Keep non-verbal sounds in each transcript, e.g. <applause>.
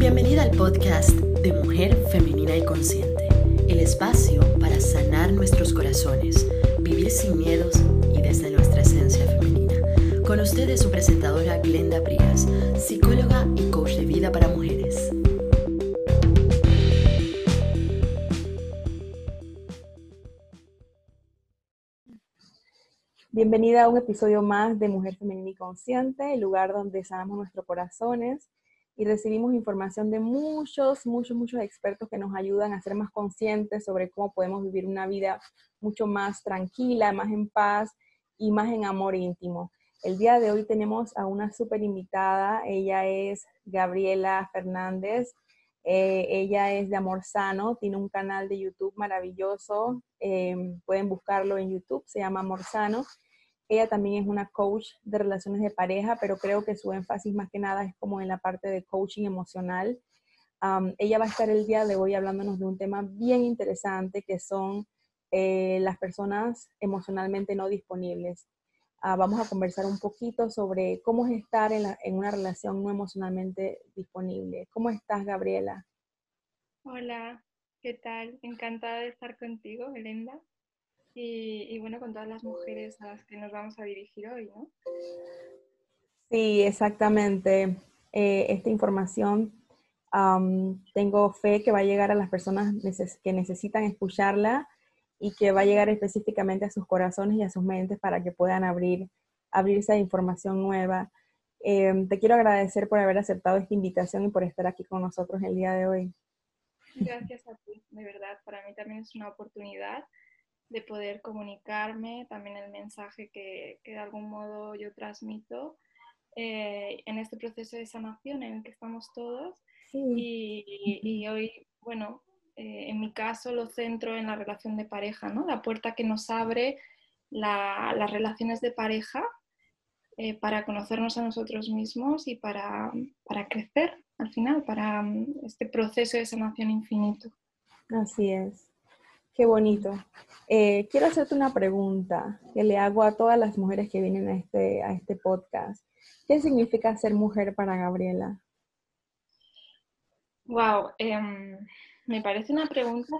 Bienvenida al podcast de Mujer Femenina y Consciente, el espacio para sanar nuestros corazones, vivir sin miedos y desde nuestra esencia femenina. Con ustedes su presentadora Glenda Prías, psicóloga y coach de vida para mujeres. Bienvenida a un episodio más de Mujer Femenina y Consciente, el lugar donde sanamos nuestros corazones y recibimos información de muchos, muchos, muchos expertos que nos ayudan a ser más conscientes sobre cómo podemos vivir una vida mucho más tranquila, más en paz y más en amor íntimo. El día de hoy tenemos a una súper invitada, ella es Gabriela Fernández, eh, ella es de Amor Sano, tiene un canal de YouTube maravilloso, eh, pueden buscarlo en YouTube, se llama Amor Sano ella también es una coach de relaciones de pareja, pero creo que su énfasis más que nada es como en la parte de coaching emocional. ella va a estar el día de hoy hablándonos de un tema bien interesante que son eh, las personas emocionalmente no disponibles. Ah, vamos a conversar un poquito sobre cómo es estar en, una relación no emocionalmente disponible. ¿Cómo estás, Gabriela? Hola, ¿qué tal? Encantada de estar contigo, Elenda y, bueno, con todas las mujeres a las que nos vamos a dirigir hoy, ¿no? Sí, exactamente. Eh, esta información tengo fe que va a llegar a las personas que necesitan escucharla y que va a llegar específicamente a sus corazones y a sus mentes para que puedan abrir, abrirse a información nueva. Em, te quiero agradecer por haber aceptado esta invitación y por estar aquí con nosotros el día de hoy. Gracias a ti, de verdad. Para mí también es una oportunidad de poder comunicarme, también el mensaje que, de algún modo yo transmito eh, en este proceso de sanación en el que estamos todos. Y, hoy, bueno, eh, en mi caso lo centro en la relación de pareja, ¿no? La puerta que nos abre las relaciones de pareja eh, para conocernos a nosotros mismos y para, para crecer al final, para um, este proceso de sanación infinito. Así es. Qué bonito. Eh, quiero hacerte una pregunta que le hago a todas las mujeres que vienen a este, a este podcast. ¿Qué significa ser mujer para Gabriela? Wow, em, me parece una pregunta,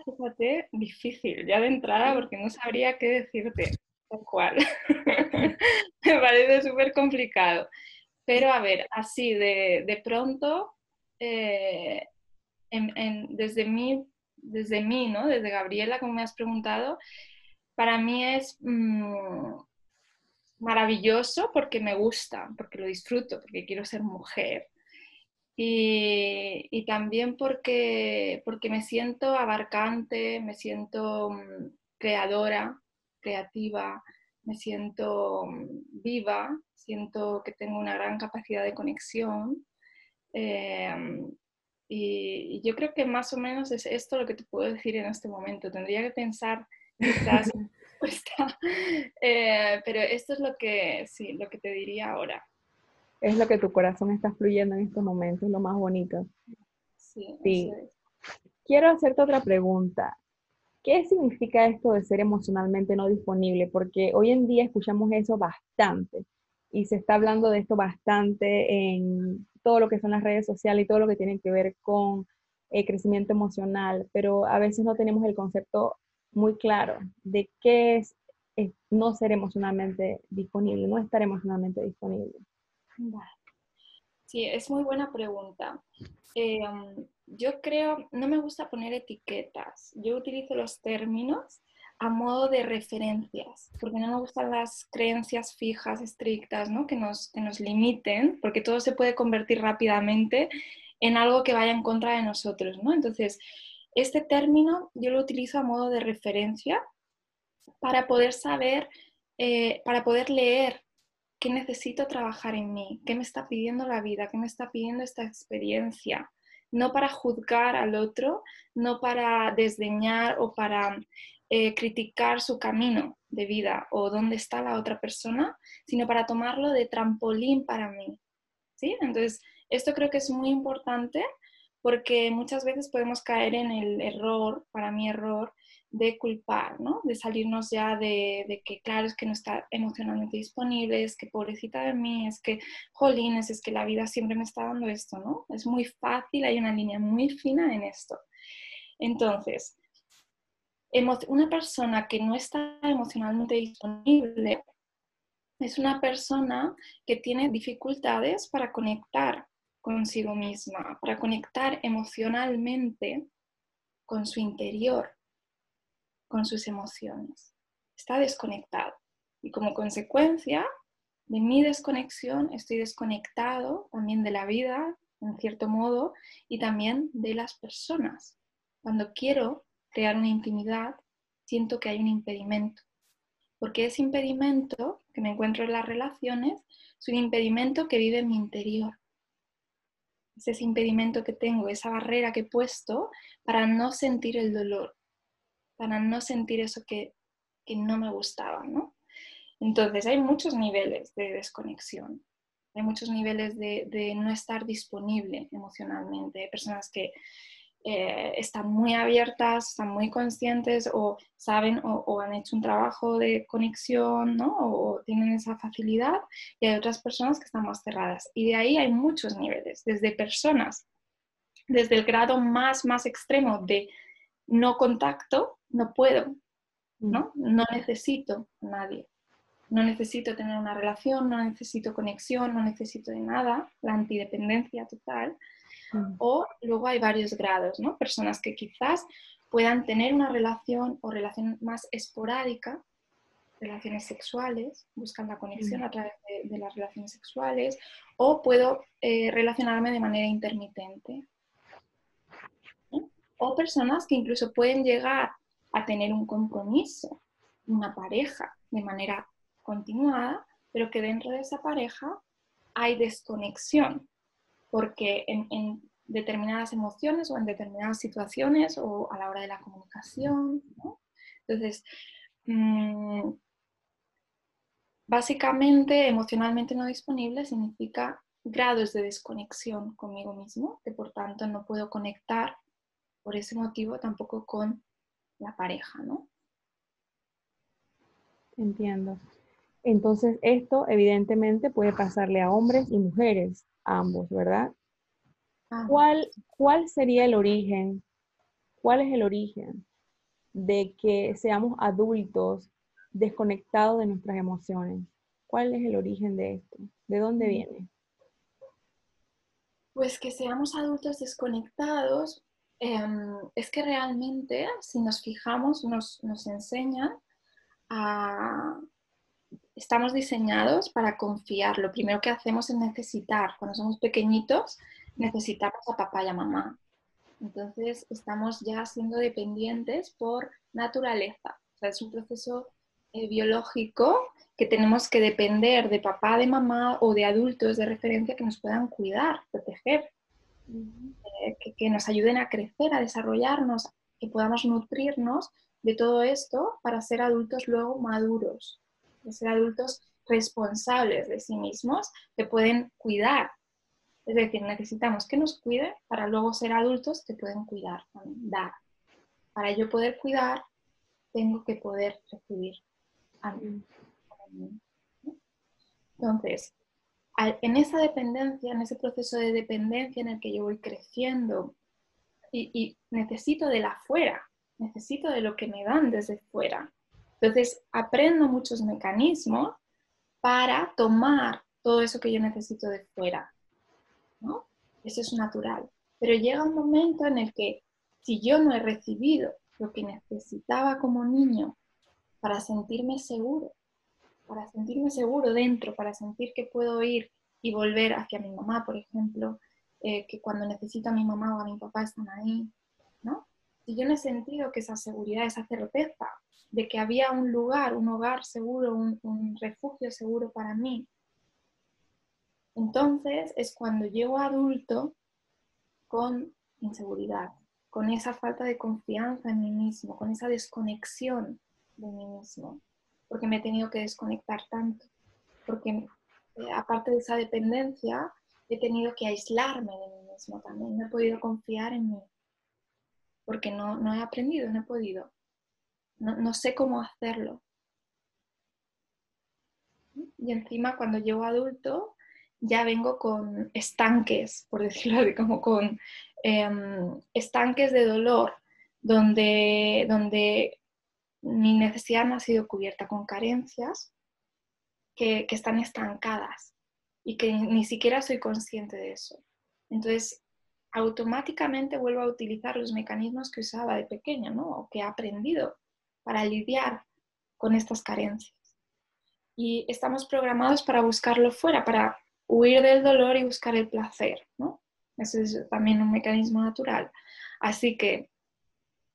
difícil ya de entrada porque no sabría qué decirte, tal cual. <laughs> me parece súper complicado. Pero a ver, así de, pronto, eh, desde mi desde mí, ¿no? Desde Gabriela, como me has preguntado, para mí es mm, maravilloso porque me gusta, porque lo disfruto, porque quiero ser mujer. Y, también porque, porque me siento abarcante, me siento mm, creadora, creativa, me siento mm, viva, siento que tengo una gran capacidad de conexión. Eh, y, yo creo que más o menos es esto lo que te puedo decir en este momento. Tendría que pensar quizás <laughs> eh, pero esto es lo que, sí, lo que te diría ahora. Es lo que tu corazón está fluyendo en este momento, es lo más bonito. Sí. sí. Quiero hacerte otra pregunta. ¿Qué significa esto de ser emocionalmente no disponible? Porque hoy en día escuchamos eso bastante y se está hablando de esto bastante en todo lo que son las redes sociales y todo lo que tiene que ver con el crecimiento emocional, pero a veces no tenemos el concepto muy claro de qué es, no ser emocionalmente disponible, no estar emocionalmente disponible. Sí, es muy buena pregunta. Eh, yo creo, no me gusta poner etiquetas, yo utilizo los términos a modo de referencias, porque no me gustan las creencias fijas, estrictas, ¿no? que, nos, que nos limiten, porque todo se puede convertir rápidamente en algo que vaya en contra de nosotros. ¿no? Entonces, este término yo lo utilizo a modo de referencia para poder saber, eh, para poder leer qué necesito trabajar en mí, qué me está pidiendo la vida, qué me está pidiendo esta experiencia. No para juzgar al otro, no para desdeñar o para eh, criticar su camino de vida o dónde está la otra persona, sino para tomarlo de trampolín para mí. ¿sí? Entonces, esto creo que es muy importante porque muchas veces podemos caer en el error, para mí error, de culpar, ¿no? De salirnos ya de, que, claro, es que no está emocionalmente disponible, es que pobrecita de mí, es que, jolines, es que la vida siempre me está dando esto, ¿no? Es muy fácil, hay una línea muy fina en esto. Entonces, una persona que no está emocionalmente disponible es una persona que tiene dificultades para conectar consigo misma, para conectar emocionalmente con su interior, con sus emociones. Está desconectado. Y como consecuencia de mi desconexión, estoy desconectado también de la vida, en cierto modo, y también de las personas. Cuando quiero crear una intimidad, siento que hay un impedimento. Porque ese impedimento que me encuentro en las relaciones es un impedimento que vive en mi interior. Es ese impedimento que tengo, esa barrera que he puesto para no sentir el dolor, para no sentir eso que, no me gustaba, ¿no? Entonces hay muchos niveles de desconexión, hay muchos niveles de, no estar disponible emocionalmente. Hay personas que eh, están muy abiertas, están muy conscientes o saben o, han hecho un trabajo de conexión, ¿no? O, tienen esa facilidad y hay otras personas que están más cerradas. Y de ahí hay muchos niveles, desde personas, desde el grado más, más extremo de no contacto, no puedo, ¿no? Mm. No necesito a nadie. No necesito tener una relación, no necesito conexión, no necesito de nada, la antidependencia total o luego hay varios grados, ¿no? Personas que quizás puedan tener una relación o relación más esporádica, relaciones sexuales, buscan la conexión a través de, las relaciones sexuales, o puedo eh, relacionarme de manera intermitente. O personas que incluso pueden llegar a tener un compromiso, una pareja de manera continuada, pero que dentro de esa pareja hay desconexión porque en, determinadas emociones o en determinadas situaciones o a la hora de la comunicación. Entonces, mm, básicamente, emocionalmente no disponible significa grados de desconexión conmigo mismo, que por tanto no puedo conectar por ese motivo tampoco con la pareja, ¿no? Entiendo. Entonces, esto evidentemente puede pasarle a hombres y mujeres ambos, ¿verdad? ¿Cuál, ¿Cuál sería el origen? ¿Cuál es el origen de que seamos adultos desconectados de nuestras emociones? ¿Cuál es el origen de esto? ¿De dónde mm. viene? Pues que seamos adultos desconectados, em, es que realmente, si nos fijamos, nos, nos enseñan a, estamos diseñados para confiar. Lo primero que hacemos es necesitar. Cuando somos pequeñitos, necesitamos a papá y a mamá. Entonces, estamos ya siendo dependientes por naturaleza. O sea, es un proceso eh, biológico que tenemos que depender de papá, de mamá o de adultos de referencia que nos puedan cuidar, proteger, que, que nos ayuden a crecer, a desarrollarnos, que podamos nutrirnos de todo esto para ser adultos luego maduros de ser adultos responsables de sí mismos que pueden cuidar. Es decir, necesitamos que nos cuiden para luego ser adultos que pueden cuidar, dar. Para yo poder cuidar, tengo que poder recibir Entonces, en esa dependencia, en ese proceso de dependencia en el que yo voy creciendo y, necesito de la fuera, necesito de lo que me dan desde fuera, entonces, aprendo muchos mecanismos para tomar todo eso que yo necesito de fuera. Eso es natural. Pero llega un momento en el que si yo no he recibido lo que necesitaba como niño para sentirme seguro, para sentirme seguro dentro, para sentir que puedo ir y volver hacia mi mamá, por ejemplo, eh, que cuando necesito a mi mamá o a mi papá están ahí, ¿no? Si yo no he sentido que esa seguridad, esa certeza de que había un lugar, un hogar seguro, un, refugio seguro para mí. Entonces es cuando llego adulto con inseguridad, con esa falta de confianza en mí mismo, con esa desconexión de mí mismo, porque me he tenido que desconectar tanto, porque eh, aparte de esa dependencia, he tenido que aislarme de mí mismo también, no he podido confiar en mí, porque no, no he aprendido, no he podido. no, sé cómo hacerlo. Y encima cuando llego adulto ya vengo con estanques, por decirlo así, como con em, estanques de dolor, donde, donde mi necesidad no ha sido cubierta con carencias que, están estancadas y que ni siquiera soy consciente de eso. Entonces, automáticamente vuelvo a utilizar los mecanismos que usaba de pequeña, ¿no? O que he aprendido para lidiar con estas carencias. Y estamos programados para buscarlo fuera, para huir del dolor y buscar el placer, ¿no? Ese es también un mecanismo natural. Así que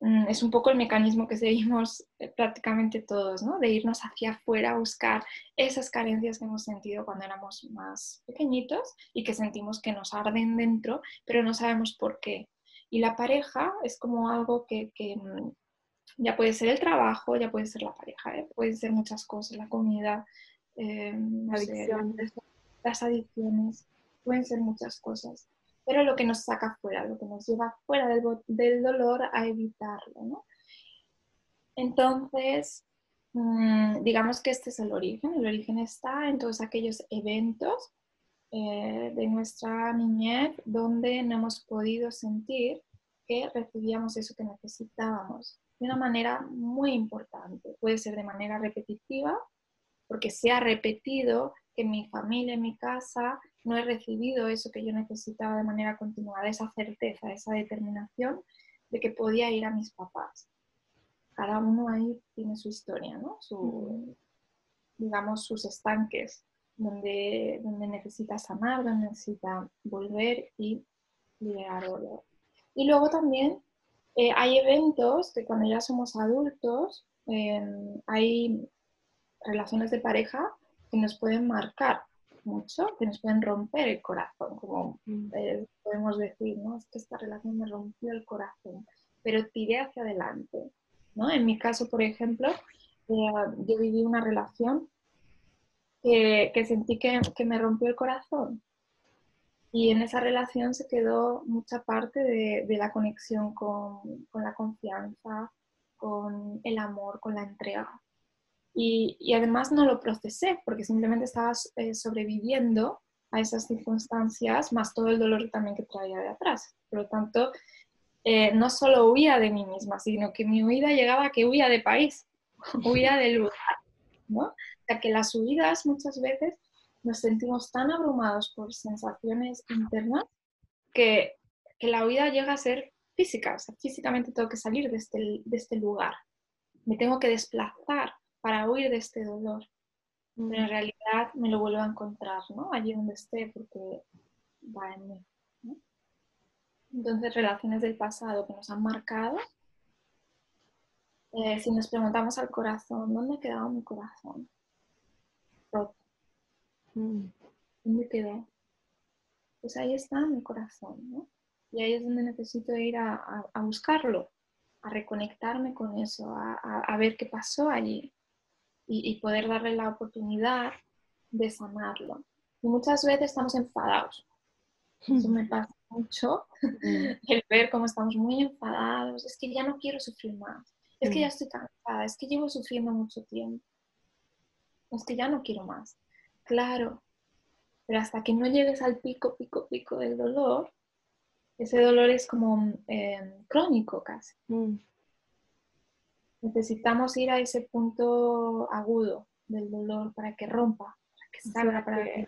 es un poco el mecanismo que seguimos eh, prácticamente todos, ¿no? De irnos hacia afuera a buscar esas carencias que hemos sentido cuando éramos más pequeñitos y que sentimos que nos arden dentro, pero no sabemos por qué. Y la pareja es como algo que, mm, ya puede ser el trabajo, ya puede ser la pareja, ¿eh? puede ser muchas cosas, la comida, eh, las adicciones, pueden ser muchas cosas pero lo que nos saca fuera, lo que nos lleva fuera del, dolor a evitarlo. ¿no? Entonces, mm, digamos que este es el origen. El origen está en todos aquellos eventos eh, de nuestra niñez donde no hemos podido sentir que recibíamos eso que necesitábamos de una manera muy importante. Puede ser de manera repetitiva, porque se ha repetido que en mi familia, en mi casa, no he recibido eso que yo necesitaba de manera continuada, esa certeza, esa determinación de que podía ir a mis papás. Cada uno ahí tiene su historia, ¿no? Su, digamos, sus estanques, donde, donde necesita sanar, donde necesita volver y liberar dolor. Y luego también eh, hay eventos que cuando ya somos adultos, em, hay relaciones de pareja que nos pueden marcar mucho, que nos pueden romper el corazón, como mm. eh, podemos decir, ¿no? Es que esta relación me rompió el corazón, pero tiré hacia adelante, ¿no? En mi caso, por ejemplo, eh, yo viví una relación que, sentí que, me rompió el corazón. Y en esa relación se quedó mucha parte de, la conexión con, con la confianza, con el amor, con la entrega. Y, además no lo procesé porque simplemente estaba eh, sobreviviendo a esas circunstancias, más todo el dolor también que traía de atrás. Por lo tanto, eh, no solo huía de mí misma, sino que mi huida llegaba a que huía de país, <laughs> huía del lugar. ¿no? O sea, que las huidas muchas veces nos sentimos tan abrumados por sensaciones internas que, que la huida llega a ser física. O sea, físicamente tengo que salir de este, de este lugar. Me tengo que desplazar para huir de este dolor. Pero en realidad me lo vuelvo a encontrar, ¿no? Allí donde esté, porque va en mí. Entonces, relaciones del pasado que nos han marcado. Eh, si nos preguntamos al corazón, ¿dónde ha quedado mi corazón? Mm. ¿Dónde quedó? Pues ahí está mi corazón, ¿no? Y ahí es donde necesito ir a, buscarlo, a reconectarme con eso, a ver qué pasó allí y, poder darle la oportunidad de sanarlo. Y muchas veces estamos enfadados. Eso me pasa mucho, el ver cómo estamos muy enfadados. Es que ya no quiero sufrir más. Es que ya estoy cansada. Es que llevo sufriendo mucho tiempo. Es que ya no quiero más. Claro, pero hasta que no llegues al pico, pico, pico del dolor, ese dolor es como eh, crónico casi. Mm. Necesitamos ir a ese punto agudo del dolor para que rompa, para que salga, para que...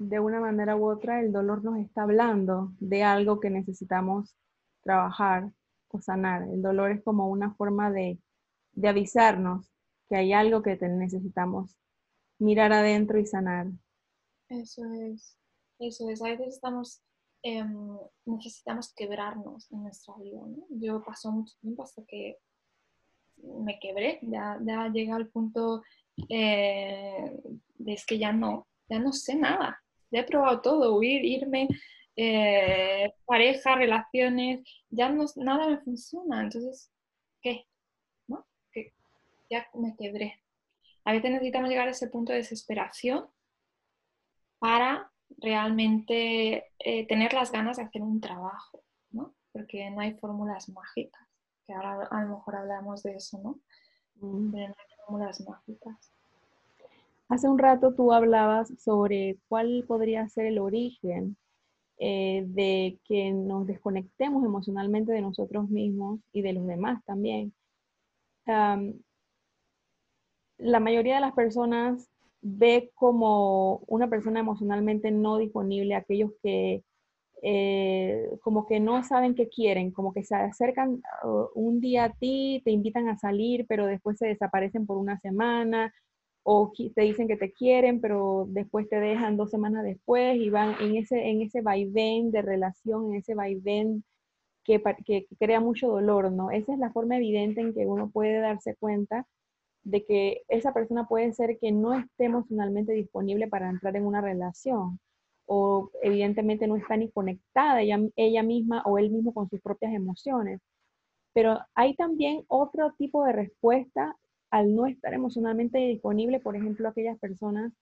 De una manera u otra el dolor nos está hablando de algo que necesitamos trabajar o sanar. El dolor es como una forma de, avisarnos que hay algo que necesitamos mirar adentro y sanar. Eso es, eso es. A veces estamos, em, necesitamos quebrarnos en nuestra vida. Yo paso mucho tiempo hasta que me quebré, ya, ya llegué al punto eh, de es que ya no, ya no sé nada, ya he probado todo, huir, irme, eh, pareja, relaciones, ya no, nada me funciona, entonces, ¿qué? Ya me quebré. A veces necesitamos llegar a ese punto de desesperación para realmente eh, tener las ganas de hacer un trabajo, ¿no? Porque no hay fórmulas mágicas que ahora a lo mejor hablamos de eso, ¿no? mm. pero no hay fórmulas mágicas. Hace un rato tú hablabas sobre cuál podría ser el origen eh, de que nos desconectemos emocionalmente de nosotros mismos y de los demás también. la mayoría de las personas ve como una persona emocionalmente no disponible aquellos que eh, como que no saben qué quieren, como que se acercan uh, un día a ti, te invitan a salir, pero después se desaparecen por una semana, o te dicen que te quieren, pero después te dejan dos semanas después y van en ese, en ese vaivén de relación, en ese vaivén que, que, crea mucho dolor, ¿no? Esa es la forma evidente en que uno puede darse cuenta de que esa persona puede ser que no esté emocionalmente disponible para entrar en una relación o evidentemente no está ni conectada ella, ella misma o él mismo con sus propias emociones. Pero hay también otro tipo de respuesta al no estar emocionalmente disponible, por ejemplo, aquellas personas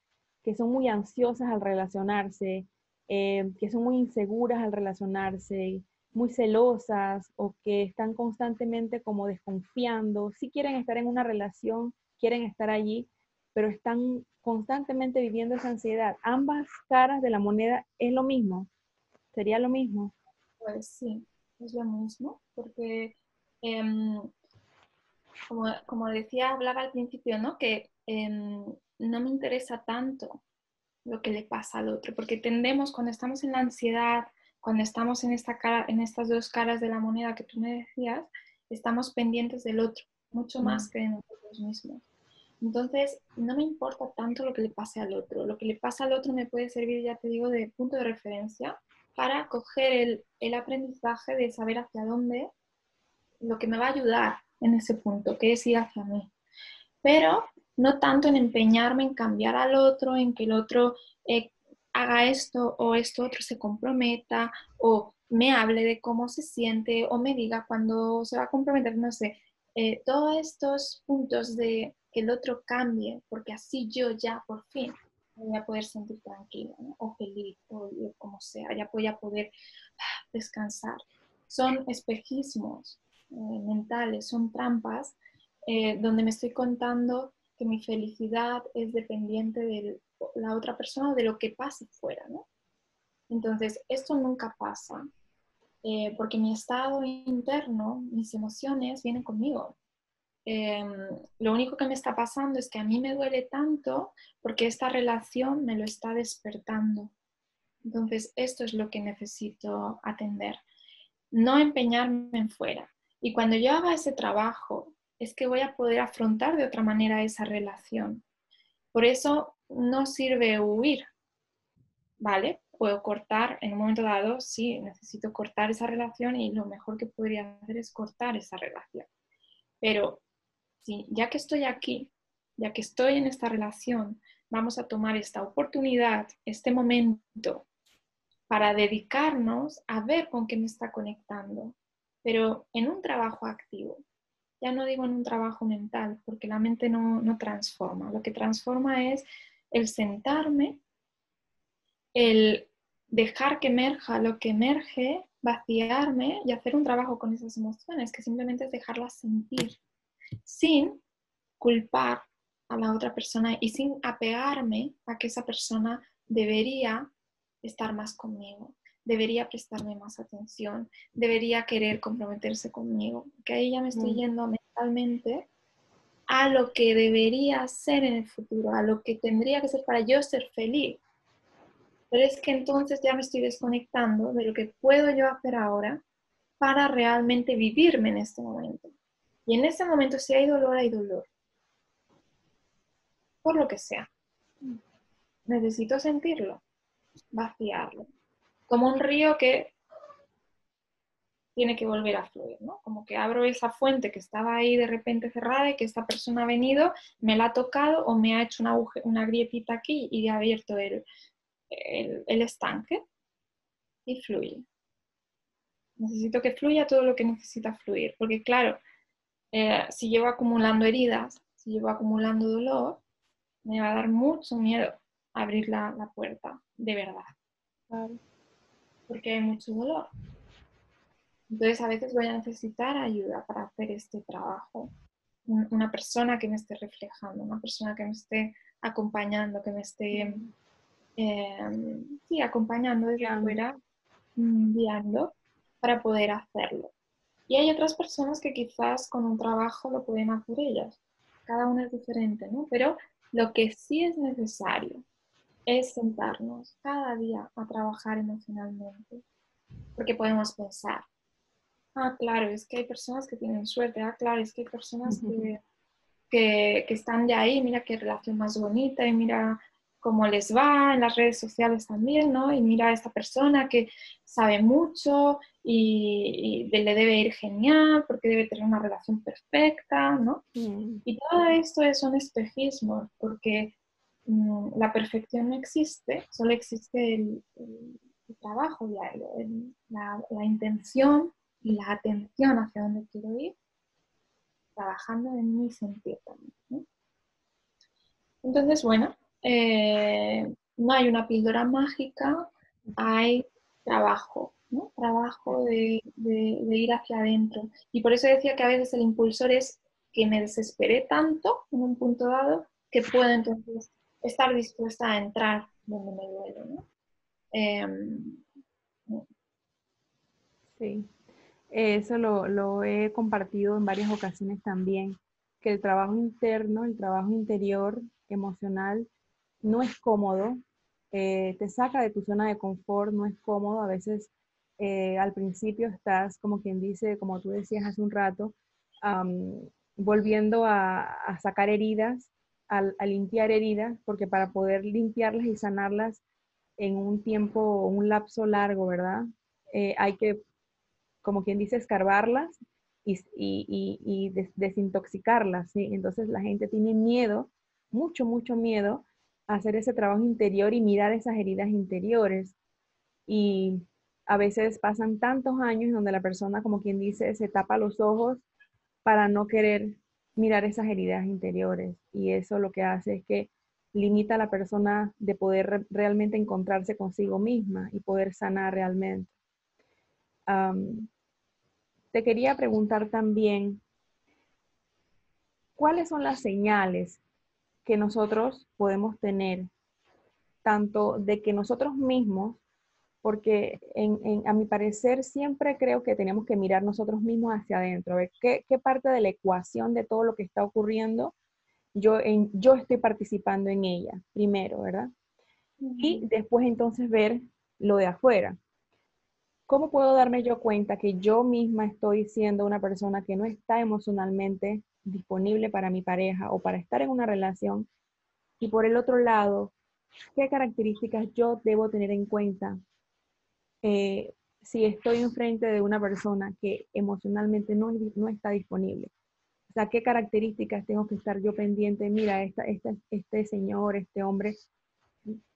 que son muy ansiosas al relacionarse, eh, que son muy inseguras al relacionarse, muy celosas o que están constantemente como desconfiando, si quieren estar en una relación, quieren estar allí, pero están constantemente viviendo esa ansiedad. Ambas caras de la moneda es lo mismo, sería lo mismo. Pues sí, es lo mismo, porque em, como, decía, hablaba al principio, ¿no? Que em, no me interesa tanto lo que le pasa al otro, porque tendemos cuando estamos en la ansiedad, cuando estamos en, esta cara, en estas dos caras de la moneda que tú me decías, estamos pendientes del otro, mucho más que de nosotros mismos. Entonces, no me importa tanto lo que le pase al otro. Lo que le pasa al otro me puede servir, ya te digo, de punto de referencia para coger el, el aprendizaje de saber hacia dónde, lo que me va a ayudar en ese punto, que es ir hacia mí. Pero no tanto en empeñarme en cambiar al otro, en que el otro eh, haga esto o esto otro se comprometa o me hable de cómo se siente o me diga cuando se va a comprometer, no sé, eh, todos estos puntos de que el otro cambie, porque así yo ya por fin voy a poder sentir tranquila o feliz o, como sea, ya voy a poder ah, descansar. Son espejismos eh, mentales, son trampas eh, donde me estoy contando que mi felicidad es dependiente de la otra persona o de lo que pase fuera. Entonces, esto nunca pasa, eh, porque mi estado interno, mis emociones vienen conmigo. Em, lo único que me está pasando es que a mí me duele tanto porque esta relación me lo está despertando. Entonces, esto es lo que necesito atender. No empeñarme en fuera. Y cuando yo haga ese trabajo, es que voy a poder afrontar de otra manera esa relación. Por eso no sirve huir, ¿vale? Puedo cortar en un momento dado, sí, necesito cortar esa relación y lo mejor que podría hacer es cortar esa relación. Pero ya que estoy aquí, ya que estoy en esta relación, vamos a tomar esta oportunidad, este momento, para dedicarnos a ver con qué me está conectando, pero en un trabajo activo. Ya no digo en un trabajo mental, porque la mente no, no transforma. Lo que transforma es el sentarme, el dejar que emerja lo que emerge, vaciarme y hacer un trabajo con esas emociones, que simplemente es dejarlas sentir, sin culpar a la otra persona y sin apegarme a que esa persona debería estar más conmigo debería prestarme más atención, debería querer comprometerse conmigo, que ahí ya me estoy mm. yendo mentalmente a lo que debería ser en el futuro, a lo que tendría que ser para yo ser feliz. Pero es que entonces ya me estoy desconectando de lo que puedo yo hacer ahora para realmente vivirme en este momento. Y en ese momento si hay dolor, hay dolor. Por lo que sea. Necesito sentirlo, vaciarlo como un río que tiene que volver a fluir, ¿no? Como que abro esa fuente que estaba ahí de repente cerrada y que esta persona ha venido, me la ha tocado o me ha hecho una, una grietita aquí y ha abierto el, el, estanque y fluye. Necesito que fluya todo lo que necesita fluir, porque claro, eh, si llevo acumulando heridas, si llevo acumulando dolor, me va a dar mucho miedo abrir la, la puerta, de verdad. Claro porque hay mucho dolor. Entonces a veces voy a necesitar ayuda para hacer este trabajo. una persona que me esté reflejando, una persona que me esté acompañando, que me esté eh, sí, acompañando desde afuera, mm, guiando para poder hacerlo. Y hay otras personas que quizás con un trabajo lo pueden hacer ellas. Cada una es diferente, ¿no? Pero lo que sí es necesario es sentarnos cada día a trabajar emocionalmente. Porque podemos pensar, ah, claro, es que hay personas que tienen suerte, ah, claro, es que hay personas que, que, que están ya ahí, mira qué relación más bonita y mira cómo les va en las redes sociales también, ¿no? Y mira a esta persona que sabe mucho y, le debe ir genial porque debe tener una relación perfecta, ¿no? Mm. Y todo esto es un espejismo porque mm, la perfección no existe, solo existe el, trabajo diario, la, la, intención y la atención hacia dónde quiero ir, trabajando en mi sentido también. ¿no? Entonces, bueno, eh, no hay una píldora mágica, hay trabajo, ¿no? Trabajo de, ir hacia adentro. Y por eso decía que a veces el impulsor es que me desesperé tanto en un punto dado que puedo entonces estar dispuesta a entrar donde me duele, em, sí, eso lo, he compartido en varias ocasiones también, que el trabajo interno, el trabajo interior, emocional, no es cómodo, eh, te saca de tu zona de confort, no es cómodo, a veces eh, al principio estás, como quien dice, como tú decías hace un rato, volviendo a, sacar heridas, a, limpiar heridas, porque para poder limpiarlas y sanarlas en un tiempo, un lapso largo, ¿verdad? Eh, hay que, como quien dice, escarbarlas y, desintoxicarlas, ¿sí? Entonces la gente tiene miedo, mucho, mucho miedo hacer ese trabajo interior y mirar esas heridas interiores. Y a veces pasan tantos años donde la persona, como quien dice, se tapa los ojos para no querer mirar esas heridas interiores. Y eso lo que hace es que limita a la persona de poder realmente encontrarse consigo misma y poder sanar realmente. te quería preguntar también, ¿cuáles son las señales que nosotros podemos tener, tanto de que nosotros mismos, porque a mi parecer siempre creo que tenemos que mirar nosotros mismos hacia adentro, a ver qué, parte de la ecuación de todo lo que está ocurriendo yo, en, yo estoy participando en ella, primero, ¿verdad? Y después entonces ver lo de afuera. ¿Cómo puedo darme yo cuenta que yo misma estoy siendo una persona que no está emocionalmente disponible para mi pareja o para estar en una relación. Y por el otro lado, ¿qué características yo debo tener en cuenta eh, si estoy enfrente de una persona que emocionalmente no, no está disponible? O sea, ¿qué características tengo que estar yo pendiente? Mira, esta, este señor, este hombre,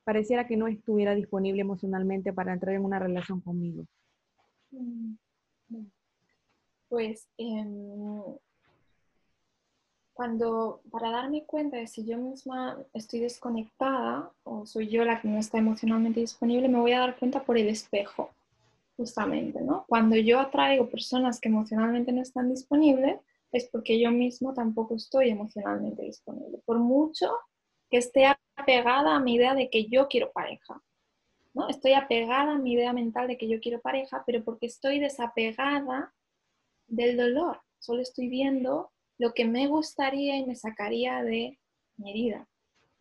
pareciera que no estuviera disponible emocionalmente para entrar en una relación conmigo. Mm, pues em, cuando para darme cuenta de si yo misma estoy desconectada o soy yo la que no está emocionalmente disponible, me voy a dar cuenta por el espejo, justamente, ¿no? Cuando yo atraigo personas que emocionalmente no están disponibles, es porque yo mismo tampoco estoy emocionalmente disponible, por mucho que esté apegada a mi idea de que yo quiero pareja. ¿no? Estoy apegada a mi idea mental de que yo quiero pareja, pero porque estoy desapegada del dolor. Solo estoy viendo lo que me gustaría y me sacaría de mi herida.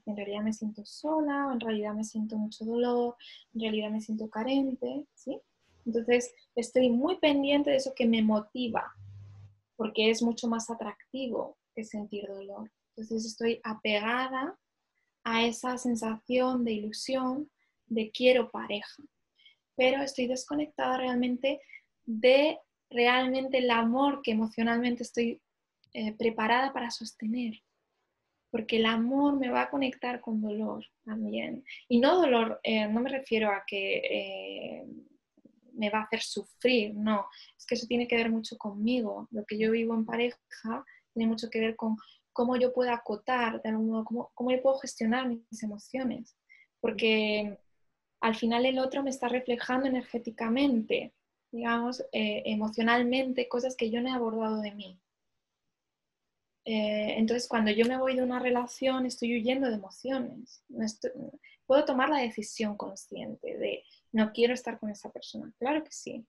En realidad me siento sola, o en realidad me siento mucho dolor, en realidad me siento carente, ¿sí? Entonces estoy muy pendiente de eso que me motiva, porque es mucho más atractivo que sentir dolor. Entonces estoy apegada a esa sensación de ilusión de quiero pareja, pero estoy desconectada realmente de realmente el amor que emocionalmente estoy eh, preparada para sostener, porque el amor me va a conectar con dolor también. Y no dolor, eh, no me refiero a que eh, me va a hacer sufrir, no, es que eso tiene que ver mucho conmigo. Lo que yo vivo en pareja tiene mucho que ver con cómo yo puedo acotar, de algún modo, cómo, cómo yo puedo gestionar mis emociones, porque al final el otro me está reflejando energéticamente, digamos, emocionalmente, cosas que yo no he abordado de mí. Eh, entonces, cuando yo me voy de una relación, estoy huyendo de emociones. puedo tomar la decisión consciente de no quiero estar con esa persona. Claro que sí.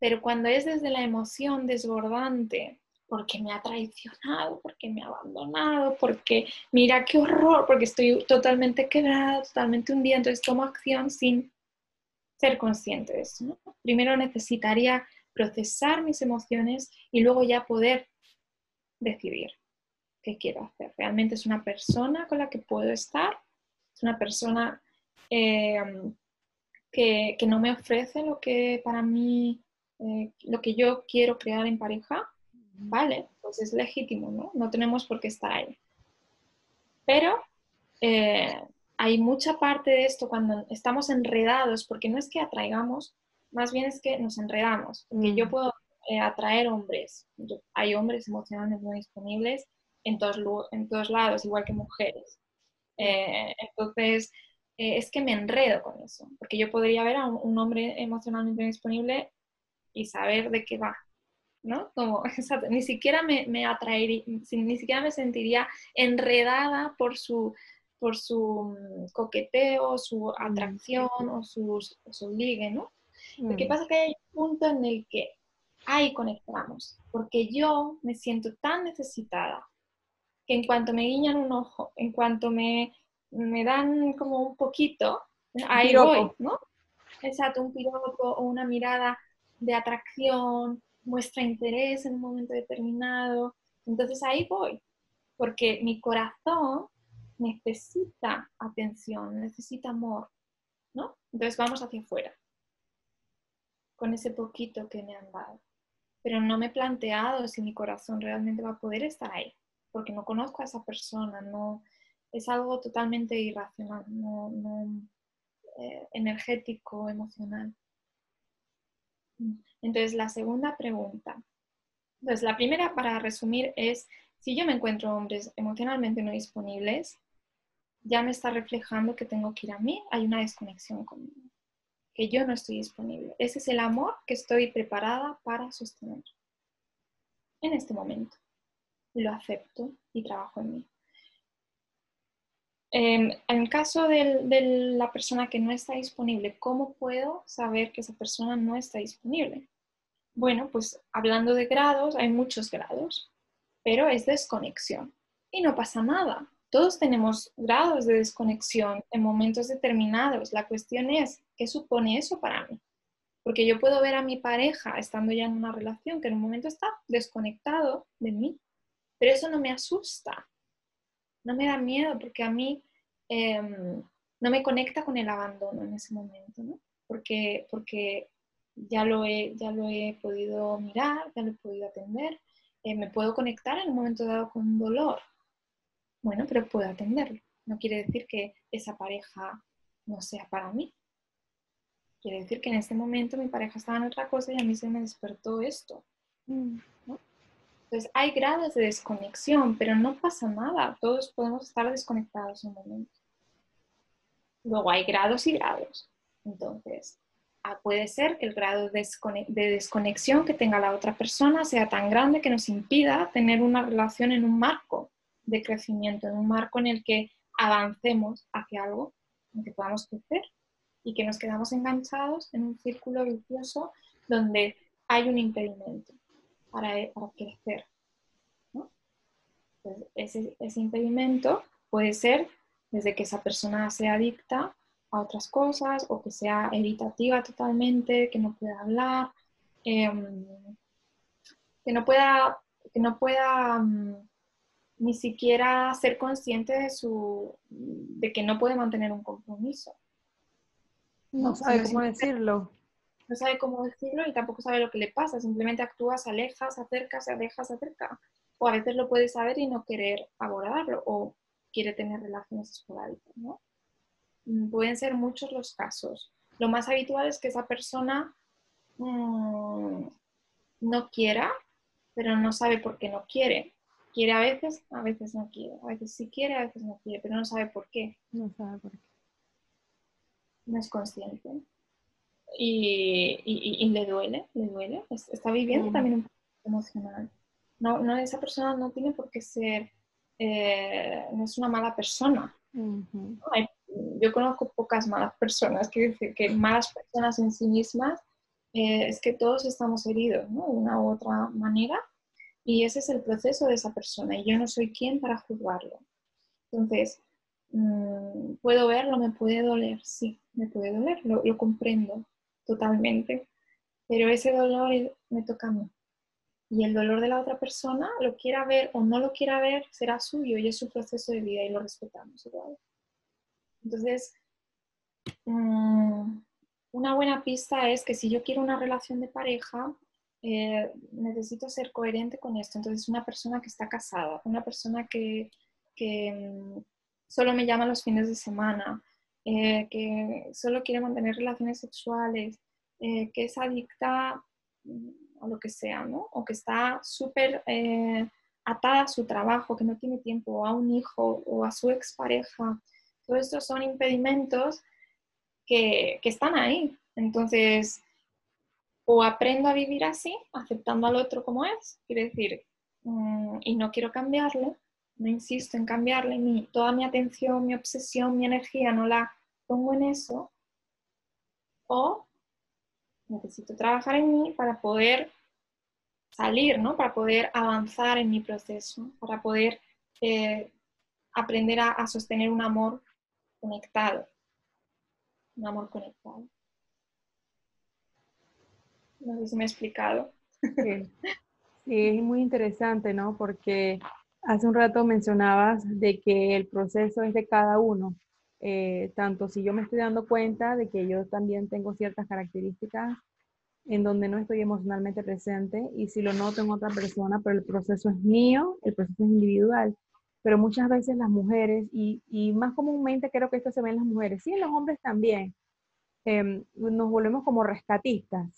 Pero cuando es desde la emoción desbordante, porque me ha traicionado, porque me ha abandonado, porque mira qué horror, porque estoy totalmente quebrada, totalmente hundida, entonces tomo acción sin ser consciente de eso. Primero necesitaría procesar mis emociones y luego ya poder decidir qué quiero hacer. Realmente es una persona con la que puedo estar, es una persona eh, que, no me ofrece lo que para mí, eh, lo que yo quiero crear en pareja Vale, pues es legítimo, ¿no? No tenemos por qué estar ahí. Pero eh, hay mucha parte de esto cuando estamos enredados, porque no es que atraigamos, más bien es que nos enredamos. Porque yo mm. puedo eh, atraer hombres, hay hombres emocionalmente no disponibles en todos, en todos lados, igual que mujeres. Eh, entonces, es que me enredo con eso, porque yo podría ver a un hombre emocionalmente disponible y saber de qué va, ¿no? Como, <laughs> ni siquiera me, me atraería, ni siquiera me sentiría enredada por su, por su mm, coqueteo, su mm. atracción o su, su ligue, ¿no? Lo que mm. pasa es que hay un punto en el que ahí conectamos, porque yo me siento tan necesitada que en cuanto me guiñan un ojo, en cuanto me, me dan como un poquito, ahí voy, ¿no? Exacto, un piropo o una mirada de atracción muestra interés en un momento determinado. Entonces ahí voy, porque mi corazón necesita atención, necesita amor, ¿no? Entonces vamos hacia afuera, con ese poquito que me han dado. Pero no me he planteado si mi corazón realmente va a poder estar ahí, porque no conozco a esa persona, no, es algo totalmente irracional, no, eh, energético, emocional. Entonces, la segunda pregunta. Entonces, la primera, para resumir, es, si yo me encuentro hombres emocionalmente no disponibles, ya me está reflejando que tengo que ir a mí, hay una desconexión conmigo, que yo no estoy disponible. Ese es el amor que estoy preparada para sostener en este momento. Lo acepto y trabajo en mí. Em, en el caso de la persona que no está disponible, ¿cómo puedo saber que esa persona no está disponible? Bueno, pues hablando de grados, hay muchos grados, pero es desconexión. Y no pasa nada. Todos tenemos grados de desconexión en momentos determinados. La cuestión es, ¿qué supone eso para mí? Porque yo puedo ver a mi pareja estando ya en una relación que en un momento está desconectado de mí, pero eso no me asusta, no me da miedo porque a mí em, no me conecta con el abandono en ese momento, ¿no? Porque, porque ya, lo he, ya lo he podido mirar, ya lo he podido atender, eh, me puedo conectar en un momento dado con un dolor. Bueno, pero puedo atenderlo. No quiere decir que esa pareja no sea para mí. Quiere decir que en ese momento mi pareja estaba en otra cosa y a mí se me despertó esto. Mm. Entonces, hay grados de desconexión, pero no pasa nada. Todos podemos estar desconectados un momento. Luego hay grados y grados. Entonces, ah, puede ser que el grado de desconexión que tenga la otra persona sea tan grande que nos impida tener una relación en un marco de crecimiento, en un marco en el que avancemos hacia algo, en que podamos crecer y que nos quedamos enganchados en un círculo vicioso donde hay un impedimento para, crecer. ese, impedimento puede ser desde que esa persona sea adicta a otras cosas o que sea evitativa totalmente, que no pueda hablar, em, que no pueda, que no pueda mm, ni siquiera ser consciente de, su, de que no puede mantener un compromiso. No, sabe cómo decirlo no sabe cómo decirlo y tampoco sabe lo que le pasa, simplemente actúa, se aleja, se acerca, se aleja, se acerca. O a veces lo puede saber y no querer abordarlo o quiere tener relaciones esporádicas, ¿no? Mm, pueden ser muchos los casos. Lo más habitual es que esa persona mm, no quiera, pero no sabe por qué no quiere. Quiere a veces, a veces no quiere. A veces sí quiere, a veces no quiere, pero no sabe por qué. No sabe por qué. No es consciente y, y, le duele, le duele. Está viviendo también un poco emocional. No, no, esa persona no tiene por qué ser, eh, no es una mala persona. yo conozco pocas malas personas, quiero decir que malas personas en sí mismas eh, es que todos estamos heridos, ¿no? De una u otra manera, y ese es el proceso de esa persona, y yo no soy quien para juzgarlo. Entonces, mm, ¿puedo verlo? ¿Me puede doler? Sí, me puede doler, lo, lo comprendo totalmente, pero ese dolor me toca a mí. Y el dolor de la otra persona, lo quiera ver o no lo quiera ver, será suyo y es su proceso de vida y lo respetamos Entonces, mm, una buena pista es que si yo quiero una relación de pareja, eh, necesito ser coherente con esto. Entonces, una persona que está casada, una persona que, mm, solo me llama los fines de semana, eh, que solo quiere mantener relaciones sexuales, eh, que es adicta mm, a lo que sea, ¿no? O que está súper atada a su trabajo, que no tiene tiempo, a un hijo o a su expareja. Todos estos son impedimentos que, están ahí. Entonces, o aprendo a vivir así, aceptando al otro como es, quiere decir, mm, y no quiero cambiarle, no insisto en cambiarle, mi, toda mi atención, mi obsesión, mi energía no la pongo en eso, o necesito trabajar en mí para poder salir, ¿no? Para poder avanzar en mi proceso, para poder eh, aprender a sostener un amor conectado un amor conectado. No sé si me he explicado. Sí. es muy interesante, ¿no? Porque hace un rato mencionabas de que el proceso es de cada uno. Eh, tanto si yo me estoy dando cuenta de que yo también tengo ciertas características en donde no estoy emocionalmente presente y si lo noto en otra persona, pero el proceso es mío, el proceso es individual pero muchas veces las mujeres, y, y, más comúnmente creo que esto se ve en las mujeres, sí en los hombres también, em, nos volvemos como rescatistas,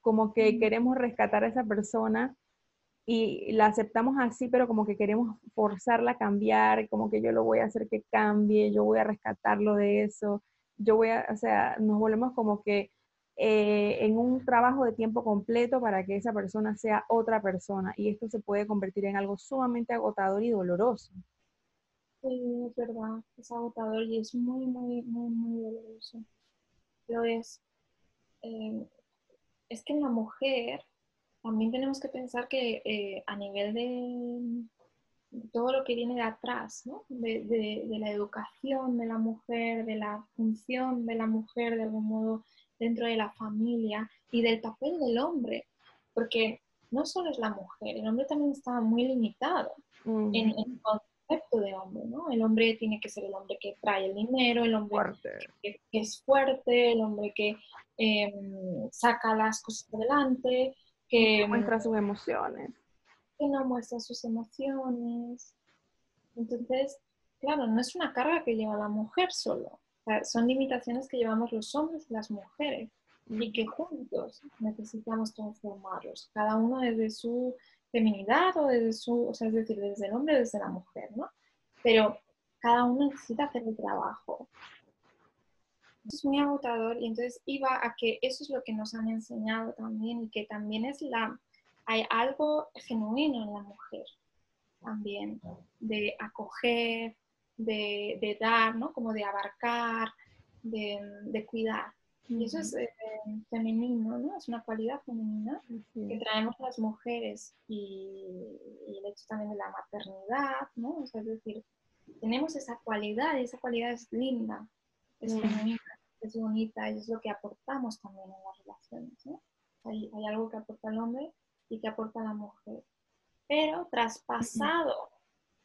como que queremos rescatar a esa persona y la aceptamos así, pero como que queremos forzarla a cambiar, como que yo lo voy a hacer que cambie, yo voy a rescatarlo de eso, yo voy a, o sea, nos volvemos como que eh, en un trabajo de tiempo completo para que esa persona sea otra persona y esto se puede convertir en algo sumamente agotador y doloroso. Sí, es verdad, es agotador y es muy, muy, muy, muy doloroso. Lo es. Eh, es que en la mujer también tenemos que pensar que eh, a nivel de todo lo que viene de atrás, ¿no? de, de, la educación de la mujer, de la función de la mujer, de algún modo dentro de la familia y del papel del hombre, porque no solo es la mujer, el hombre también está muy limitado en, el concepto de hombre, ¿no? El hombre tiene que ser el hombre que trae el dinero, el hombre Que, es fuerte, el hombre que em, saca las cosas adelante, que muestra sus emociones. Que no muestra sus emociones. Entonces, claro, no es una carga que lleva la mujer solo, son limitaciones que llevamos los hombres y las mujeres y que juntos necesitamos transformarlos, cada uno desde su feminidad o desde su, o sea, es decir, desde el hombre o desde la mujer, ¿no? Pero cada uno necesita hacer el trabajo. Es muy agotador y entonces iba a que eso es lo que nos han enseñado también y que también es la, hay algo genuino en la mujer también, de acoger, de, dar, ¿no? Como de abarcar, de, cuidar. Y eso es eh, femenino, ¿no? Es una cualidad femenina que traemos las mujeres y, el hecho también de la maternidad, ¿no? es decir, tenemos esa cualidad y esa cualidad es linda, es femenina, es bonita y es lo que aportamos también en las relaciones, ¿no? Hay, hay algo que aporta el hombre y que aporta la mujer. Pero traspasado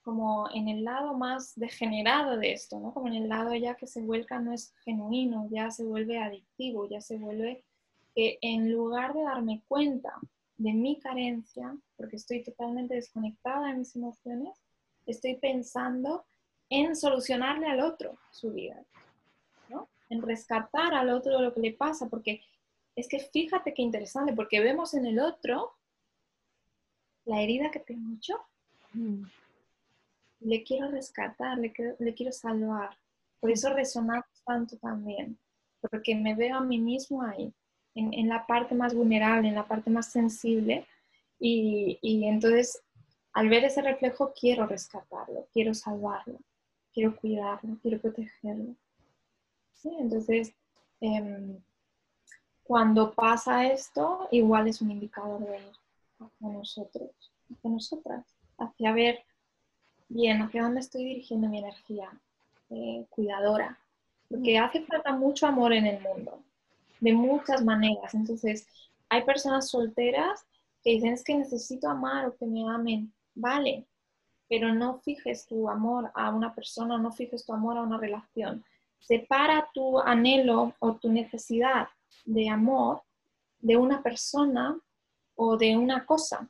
como en el lado más degenerado de esto, ¿no? Como en el lado ya que se vuelca no es genuino, ya se vuelve adictivo, ya se vuelve que en lugar de darme cuenta de mi carencia, porque estoy totalmente desconectada de mis emociones, estoy pensando en solucionarle al otro su vida. En rescatar al otro lo que le pasa, porque es que fíjate qué interesante, porque vemos en el otro la herida que tengo yo. Mm le quiero rescatar, le quiero, salvar. Por eso resonamos tanto también, porque me veo a mí mismo ahí, en, la parte más vulnerable, en la parte más sensible, y, entonces al ver ese reflejo quiero rescatarlo, quiero salvarlo, quiero cuidarlo, quiero protegerlo. Entonces, em, cuando pasa esto, igual es un indicador de ir hacia nosotros, hacia nosotras, hacia ver bien hacia dónde estoy dirigiendo mi energía eh, cuidadora, porque hace falta mucho amor en el mundo, de muchas maneras. Entonces, hay personas solteras que dicen es que necesito amar o que me amen, vale, pero no fijes tu amor a una persona, no fijes tu amor a una relación. Separa tu anhelo o tu necesidad de amor de una persona o de una cosa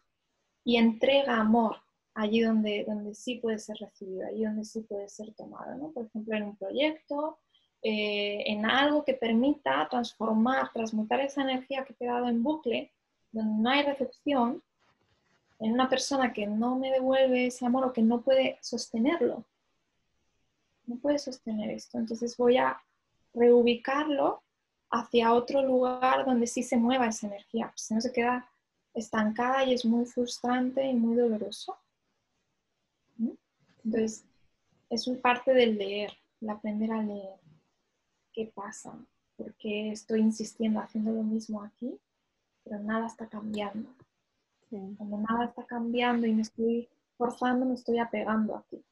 y entrega amor allí donde, donde sí puede ser recibido, allí donde sí puede ser tomado, ¿no? Por ejemplo, en un proyecto, eh, en algo que permita transformar, transmutar esa energía que he quedado en bucle, donde no hay recepción, en una persona que no me devuelve ese amor o que no puede sostenerlo. No puede sostener esto. Entonces voy a reubicarlo hacia otro lugar donde sí se mueva esa energía. Si no se queda estancada y es muy frustrante y muy doloroso. Entonces, es un parte del leer, el aprender a leer. ¿Qué pasa? ¿Por qué estoy insistiendo haciendo lo mismo aquí? Pero nada está cambiando. Como nada está cambiando y me estoy forzando, me estoy apegando aquí.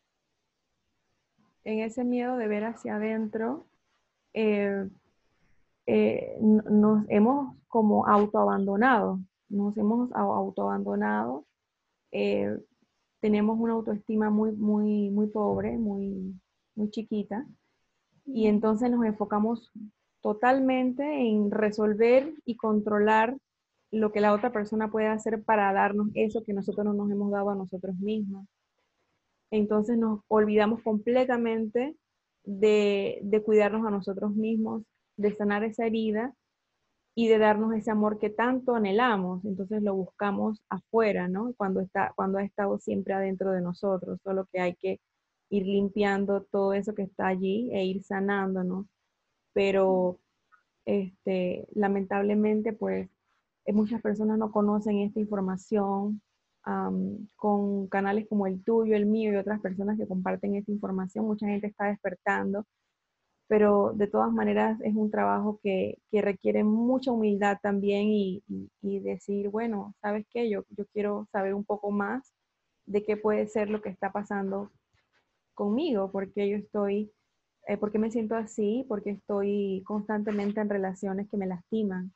En ese miedo de ver hacia adentro, eh, eh, nos hemos como autoabandonado, nos hemos autoabandonado eh, tenemos una autoestima muy, muy, muy pobre, muy, muy chiquita, y entonces nos enfocamos totalmente en resolver y controlar lo que la otra persona puede hacer para darnos eso que nosotros no nos hemos dado a nosotros mismos. Entonces nos olvidamos completamente de, cuidarnos a nosotros mismos, de sanar esa herida y de darnos ese amor que tanto anhelamos. Entonces lo buscamos afuera, ¿no? Cuando, está, cuando ha estado siempre adentro de nosotros, solo que hay que ir limpiando todo eso que está allí e ir sanándonos. Pero este, lamentablemente, pues eh, muchas personas no conocen esta información. Con canales como el tuyo, el mío y otras personas que comparten esta información, mucha gente está despertando pero de todas maneras es un trabajo que, requiere mucha humildad también y, decir, bueno, ¿sabes qué? Yo, yo quiero saber un poco más de qué puede ser lo que está pasando conmigo, porque yo estoy, eh, porque me siento así, porque estoy constantemente en relaciones que me lastiman.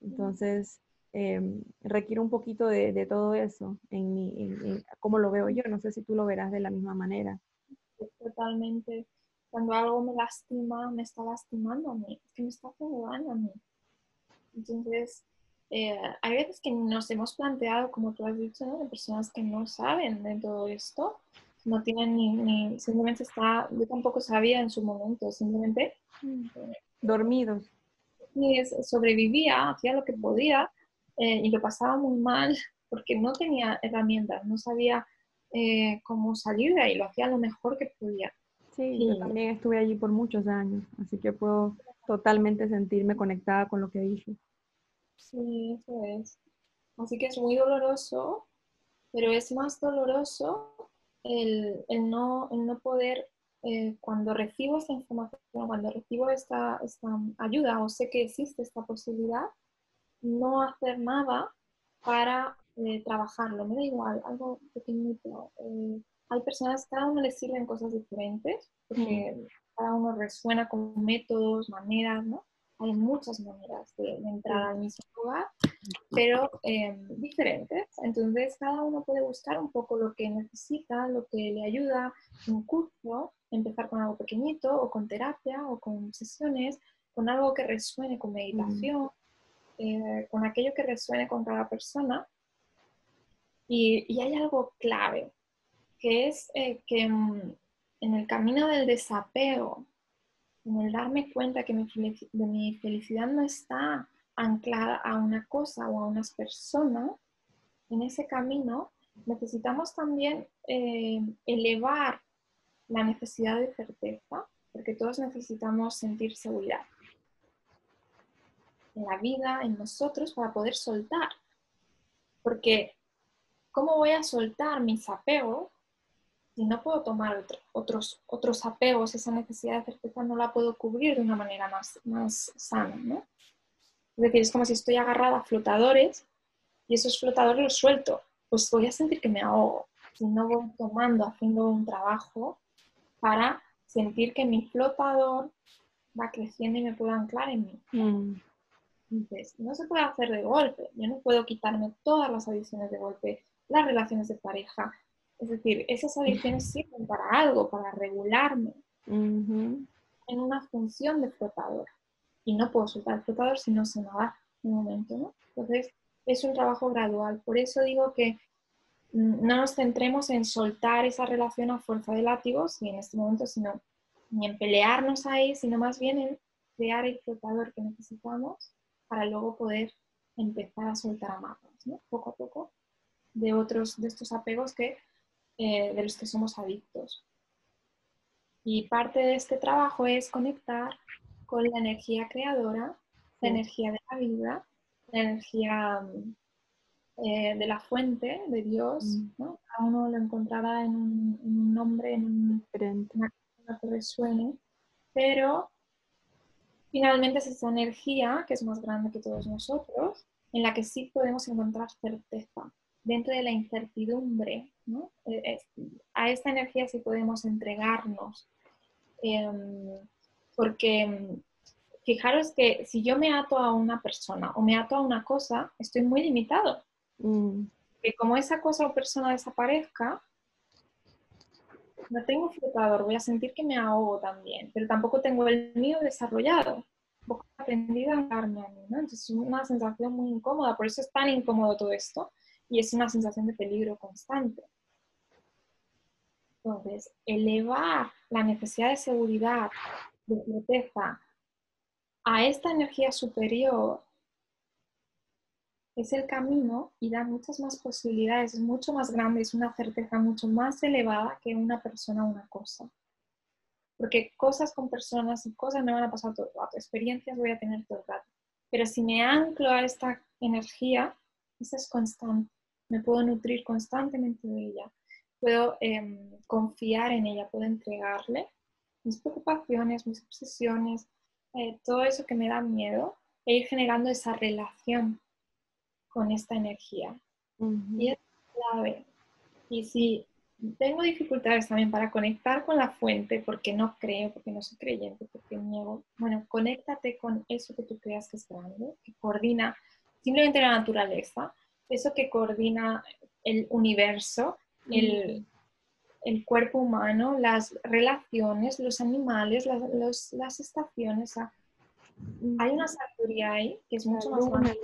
Entonces, em, requiere un poquito de, todo eso en mi, en, cómo lo veo yo. No sé si tú lo verás de la misma manera. Totalmente cuando algo me lastima, me está lastimando a mí, que me está haciendo daño a mí. Entonces, eh, hay veces que nos hemos planteado, como tú has dicho, de personas que no saben de todo esto, no tienen ni, simplemente está, yo tampoco sabía en su momento, simplemente eh, dormidos. Y sobrevivía, hacía lo que podía eh, y lo pasaba muy mal porque no tenía herramientas, no sabía cómo salir de ahí, lo hacía lo mejor que podía. Sí, yo también estuve allí por muchos años, así que puedo totalmente sentirme conectada con lo que dije. Sí, eso es. Así que es muy doloroso, pero es más doloroso el, no, no poder, eh, cuando recibo esta información, cuando recibo esta, esta ayuda o sé que existe esta posibilidad, no hacer nada para eh, trabajarlo. Me da igual, algo pequeñito. Eh, hay personas, cada uno le sirven cosas diferentes, porque cada uno resuena con métodos, maneras, ¿no? Hay muchas maneras de, entrar al mismo lugar, pero em, diferentes. Entonces, cada uno puede buscar un poco lo que necesita, lo que le ayuda, un curso, empezar con algo pequeñito, o con terapia, o con sesiones, con algo que resuene con meditación, eh, con aquello que resuene con cada persona. Y, y hay algo clave, que es eh, que mm, en el camino del desapego, en el darme cuenta que mi, felicidad no está anclada a una cosa o a unas personas, en ese camino necesitamos también eh, elevar la necesidad de certeza, porque todos necesitamos sentir seguridad en la vida, en nosotros, para poder soltar. Porque ¿cómo voy a soltar mis apegos si no puedo tomar otros, otros apegos? Esa necesidad de certeza no la puedo cubrir de una manera más, más sana, ¿no? Es decir, es como si estoy agarrada a flotadores y esos flotadores los suelto, pues voy a sentir que me ahogo si no voy tomando, haciendo un trabajo para sentir que mi flotador va creciendo y me puedo anclar en mí. Mm. Entonces, no se puede hacer de golpe. Yo no puedo quitarme todas las adicciones de golpe, las relaciones de pareja. Es decir, esas adicciones sirven para algo, para regularme en una función de flotador. Y no puedo soltar el flotador si no se me va un momento, ¿no? Entonces, es un trabajo gradual. Por eso digo que no nos centremos en soltar esa relación a fuerza de látigos y en este momento, sino ni en pelearnos ahí, sino más bien en crear el flotador que necesitamos para luego poder empezar a soltar amarras, ¿no? poco a poco, de otros de estos apegos que, eh, de los que somos adictos. Y parte de este trabajo es conectar con la energía creadora, la energía de la vida, la energía eh, de la fuente de Dios, mm. ¿no? Cada uno lo encontrará en un, nombre, en un, una cosa que resuene, pero finalmente es esa energía, que es más grande que todos nosotros, en la que sí podemos encontrar certeza, dentro de la incertidumbre, ¿no? Eh, a esta energía sí podemos entregarnos, em, porque fijaros que si yo me ato a una persona o me ato a una cosa, estoy muy limitado. Mm. Que como esa cosa o persona desaparezca, no tengo flotador, voy a sentir que me ahogo también, pero tampoco tengo el mío desarrollado. He aprendido a darme a mí, ¿no? Entonces es una sensación muy incómoda, por eso es tan incómodo todo esto y es una sensación de peligro constante. Entonces, elevar la necesidad de seguridad, de certeza, a esta energía superior es el camino y da muchas más posibilidades, es mucho más grande, es una certeza mucho más elevada que una persona o una cosa. Porque cosas con personas y cosas me van a pasar todo el rato, experiencias voy a tener todo el rato. Pero si me anclo a esta energía, esa es constante, me puedo nutrir constantemente de ella, puedo em, confiar en ella, puedo entregarle mis preocupaciones, mis obsesiones, eh, todo eso que me da miedo e ir generando esa relación con esta energía. Y es clave. Y si tengo dificultades también para conectar con la fuente, porque no creo, porque no soy creyente, porque niego, bueno, conéctate con eso que tú creas que es grande, que coordina simplemente la naturaleza, eso que coordina el universo, el, el cuerpo humano, las relaciones, los animales, las, las estaciones. hay una sabiduría ahí que es mucho más grande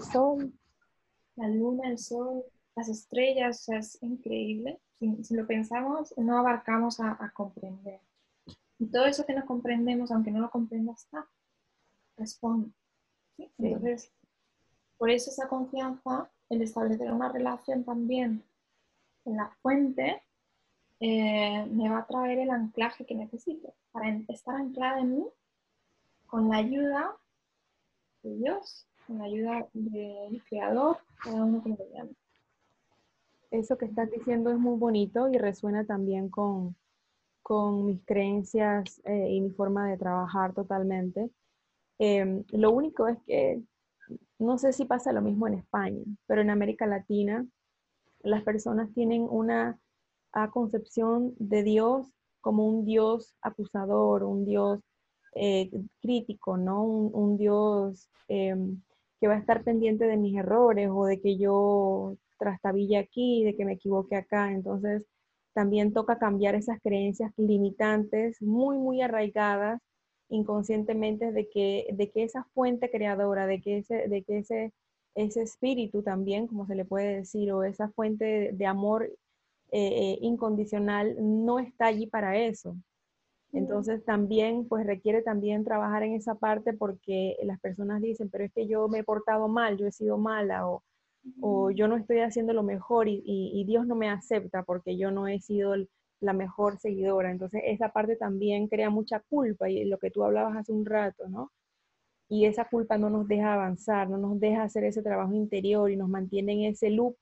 la luna, el sol, las estrellas, es increíble. Si, lo pensamos, no abarcamos a, comprender. Y todo eso que no comprendemos, aunque no lo comprendas, está, responde. Entonces, por eso esa confianza, el establecer una relación también en la fuente, eh, me va a traer el anclaje que necesito para estar anclada en mí con la ayuda de Dios con la ayuda del creador. Eso que estás diciendo es muy bonito y resuena también con, con mis creencias eh, y mi forma de trabajar totalmente. Em, lo único es que no sé si pasa lo mismo en España, pero en América Latina las personas tienen una concepción de Dios como un Dios acusador, un Dios eh, crítico, ¿no? Un, Dios em, que va a estar pendiente de mis errores o de que yo trastabille aquí, de que me equivoque acá. Entonces, también toca cambiar esas creencias limitantes muy, muy arraigadas inconscientemente de que, de que esa fuente creadora, de que ese, de que ese, ese espíritu también, como se le puede decir, o esa fuente de, amor eh, eh, incondicional no está allí para eso. Entonces también pues requiere también trabajar en esa parte porque las personas dicen, pero es que yo me he portado mal, yo he sido mala o, o yo no estoy haciendo lo mejor y, y, Dios no me acepta porque yo no he sido la mejor seguidora. Entonces esa parte también crea mucha culpa y lo que tú hablabas hace un rato, ¿no? Y esa culpa no nos deja avanzar, no nos deja hacer ese trabajo interior y nos mantiene en ese loop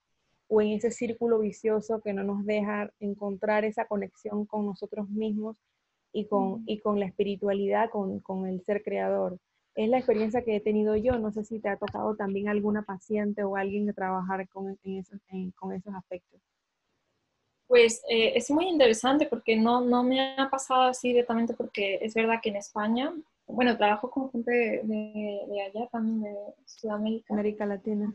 o en ese círculo vicioso que no nos deja encontrar esa conexión con nosotros mismos y con, y con la espiritualidad, con, con, el ser creador. Es la experiencia que he tenido yo, no sé si te ha tocado también alguna paciente o alguien de trabajar con, esos, con esos aspectos. Pues eh, es muy interesante porque no, no me ha pasado así directamente porque es verdad que en España, bueno, trabajo con gente de, de, allá también, de Sudamérica. América Latina.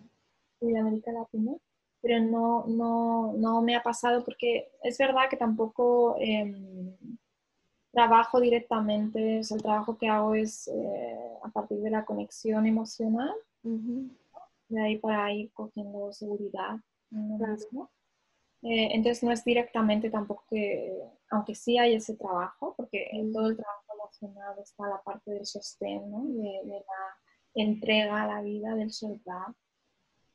De América Latina pero no, no, no me ha pasado porque es verdad que tampoco em, trabajo directamente, el trabajo que hago es eh, a partir de la conexión emocional, de ahí para ir cogiendo seguridad eh, entonces no es directamente tampoco que, aunque sí hay ese trabajo, porque en todo el trabajo emocional está la parte del sostén, de, de, la entrega a la vida del soldado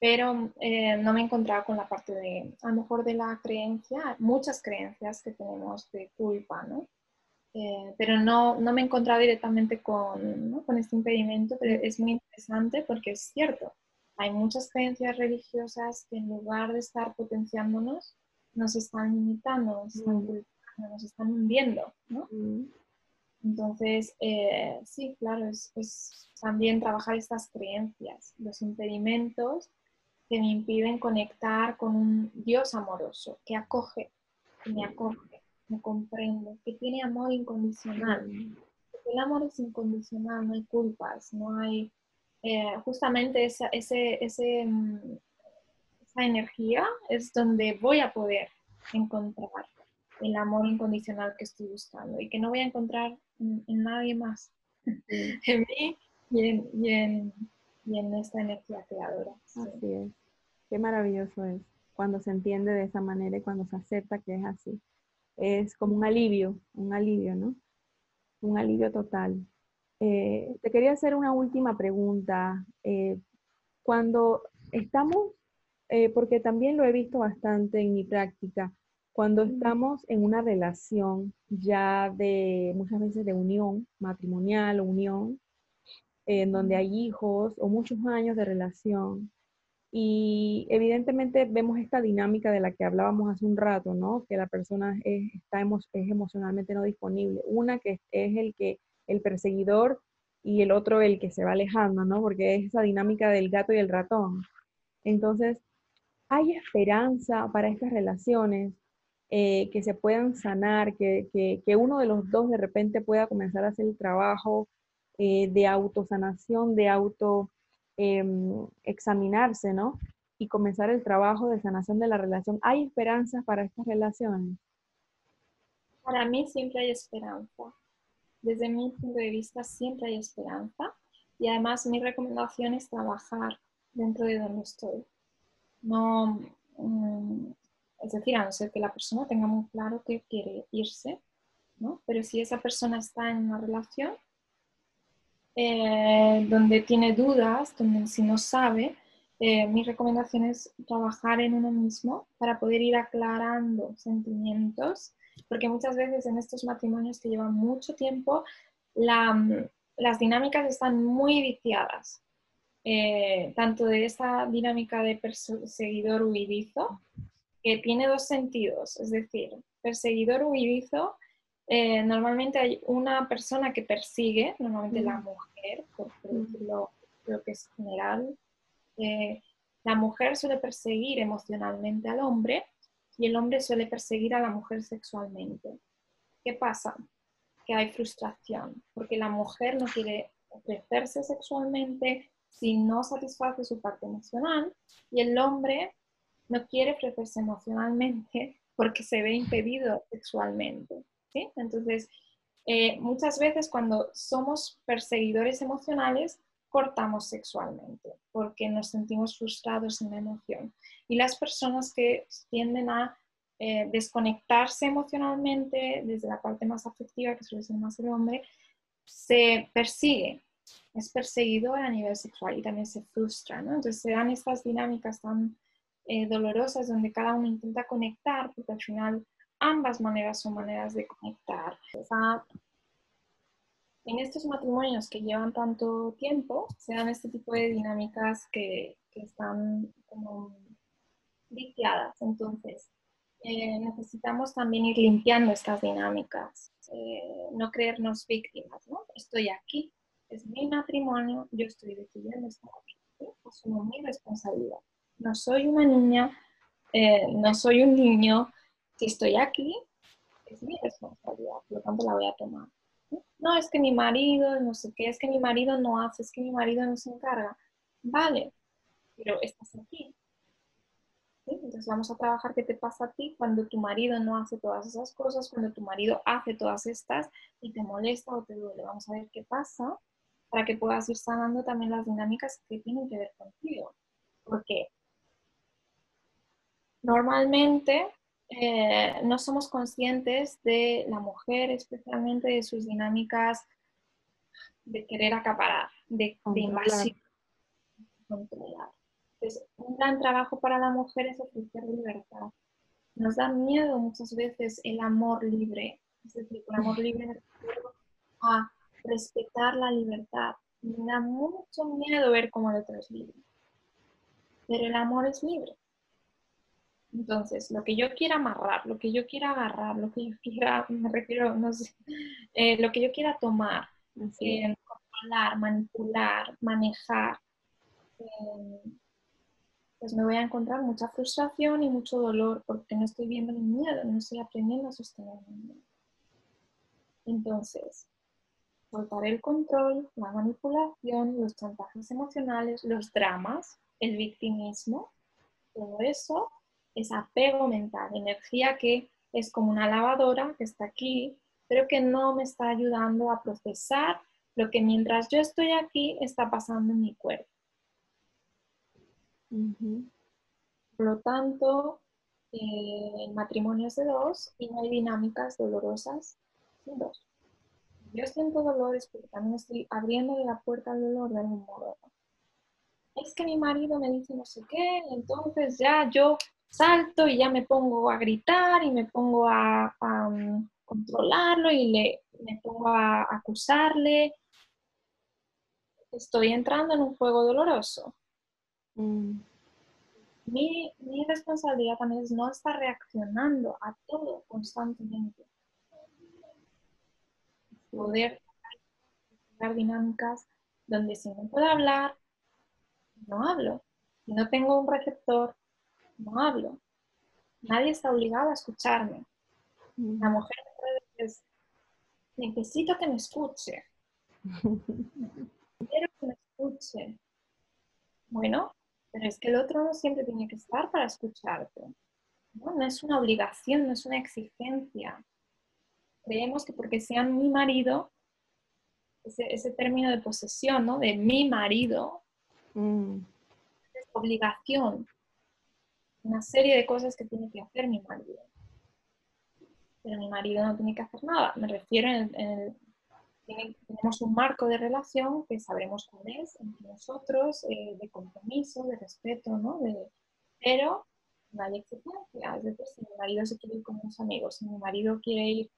pero eh, no me he encontrado con la parte de, a lo mejor de la creencia, muchas creencias que tenemos de culpa, ¿no? Eh, pero no, no, me he encontrado directamente con, ¿no? con este impedimento, pero es muy interesante porque es cierto, hay muchas creencias religiosas que en lugar de estar potenciándonos, nos están limitando, nos están, mm. nos están hundiendo, ¿no? Mm. Entonces, eh, sí, claro, es, es, también trabajar estas creencias, los impedimentos que me impiden conectar con un Dios amoroso, que acoge, que me acoge, me comprende, que tiene amor incondicional. el amor es incondicional, no hay culpas, no hay eh, justamente esa, ese, ese, mm, esa energía es donde voy a poder encontrar el amor incondicional que estoy buscando y que no voy a encontrar en, nadie más, <laughs> en mí y en, y en, y en esta energía creadora. Así es. Qué maravilloso es cuando se entiende de esa manera y cuando se acepta que es así. Es como un alivio, un alivio, ¿no? Un alivio total. Eh, te quería hacer una última pregunta. Eh, cuando estamos, eh, porque también lo he visto bastante en mi práctica, cuando estamos en una relación ya de muchas veces de unión matrimonial o unión, en donde hay hijos o muchos años de relación, y evidentemente vemos esta dinámica de la que hablábamos hace un rato, ¿no? Que la persona es, está es emocionalmente no disponible. Una que es el que el perseguidor y el otro el que se va alejando, ¿no? Porque es esa dinámica del gato y el ratón. Entonces, ¿hay esperanza para estas relaciones eh, que se puedan sanar, que, que, uno de los dos de repente pueda comenzar a hacer el trabajo eh, de autosanación, de auto Em, examinarse, ¿no? Y comenzar el trabajo de sanación de la relación. ¿Hay esperanza para estas relaciones? Para mí siempre hay esperanza. Desde mi punto de vista siempre hay esperanza. Y además mi recomendación es trabajar dentro de donde estoy. No, mm, es decir, a no ser que la persona tenga muy claro que quiere irse, ¿no? Pero si esa persona está en una relación, eh, donde tiene dudas, donde si no sabe, eh, mi recomendación es trabajar en uno mismo para poder ir aclarando sentimientos, porque muchas veces en estos matrimonios que llevan mucho tiempo, las dinámicas están muy viciadas, eh, tanto de esa dinámica de perseguidor huidizo, que tiene dos sentidos, es decir, perseguidor huidizo eh, normalmente hay una persona que persigue, normalmente la mujer, por, decirlo, creo que es general. Eh, la mujer suele perseguir emocionalmente al hombre y el hombre suele perseguir a la mujer sexualmente. ¿Qué pasa? Que hay frustración, porque la mujer no quiere ofrecerse sexualmente si no satisface su parte emocional y el hombre no quiere ofrecerse emocionalmente porque se ve impedido sexualmente. Entonces, eh, muchas veces cuando somos perseguidores emocionales, cortamos sexualmente porque nos sentimos frustrados en la emoción. Y las personas que tienden a eh, desconectarse emocionalmente desde la parte más afectiva, que suele ser más el hombre, se persigue, es perseguidor a nivel sexual y también se frustra. Entonces se dan estas dinámicas tan eh, dolorosas donde cada uno intenta conectar porque al final ambas maneras son maneras de conectar. en estos matrimonios que llevan tanto tiempo, se dan este tipo de dinámicas que, están como viciadas. Entonces, eh, necesitamos también ir limpiando estas dinámicas, eh, no creernos víctimas, ¿no? Estoy aquí, es mi matrimonio, yo estoy decidiendo estar aquí, asumo mi responsabilidad. No soy una niña, eh, no soy un niño, si estoy aquí, es mi responsabilidad, por lo tanto la voy a tomar. No, es que mi marido, no sé qué, es que mi marido no hace, es que mi marido no se encarga. Vale, pero estás aquí. Entonces vamos a trabajar qué te pasa a ti cuando tu marido no hace todas esas cosas, cuando tu marido hace todas estas y te molesta o te duele. Vamos a ver qué pasa para que puedas ir sanando también las dinámicas que tienen que ver contigo. Porque normalmente eh, no somos conscientes de la mujer, especialmente de sus dinámicas de querer acaparar, de, de invasión, controlar. Entonces, un gran trabajo para la mujer es ofrecer libertad. Nos da miedo muchas veces el amor libre, es decir, el amor libre a respetar la libertad. Me da mucho miedo ver cómo el otro es libre. Pero el amor es libre. Entonces, lo que yo quiera amarrar, lo que yo quiera agarrar, lo que yo quiera, <laughs> me refiero, no sé, eh, lo que yo quiera tomar, eh, controlar, manipular, manejar, eh, pues me voy a encontrar mucha frustración y mucho dolor porque no estoy viendo mi miedo, no estoy aprendiendo a sostener mi miedo. Entonces, soltar el control, la manipulación, los chantajes emocionales, los dramas, el victimismo, todo eso es apego mental, energía que es como una lavadora que está aquí, pero que no me está ayudando a procesar lo que mientras yo estoy aquí está pasando en mi cuerpo. Por lo tanto, eh, el matrimonio es de dos y no hay dinámicas dolorosas sin dos. Yo siento dolores porque también estoy abriendo la puerta al dolor de algún modo. Es que mi marido me dice no sé qué, entonces ya yo salto y ya me pongo a gritar y me pongo a, um, controlarlo y le, me pongo a acusarle. Estoy entrando en un juego doloroso. Mm. Mi, mi, responsabilidad también es no estar reaccionando a todo constantemente. Poder crear dinámicas donde si no puedo hablar, no hablo. Si no tengo un receptor, no hablo. Nadie está obligado a escucharme. La mujer es, necesito que me escuche. <laughs> Quiero que me escuche. Bueno, pero es que el otro no siempre tiene que estar para escucharte. No, no es una obligación, no es una exigencia. Creemos que porque sean mi marido, ese, término de posesión, ¿no? De mi marido, mm. es obligación una serie de cosas que tiene que hacer mi marido. Pero mi marido no tiene que hacer nada. Me refiero en el, tenemos un marco de relación que sabremos cuál es entre nosotros, eh, de compromiso, de respeto, ¿no? pero no hay exigencia. Es decir, si mi marido se quiere ir con unos amigos, si mi marido quiere ir,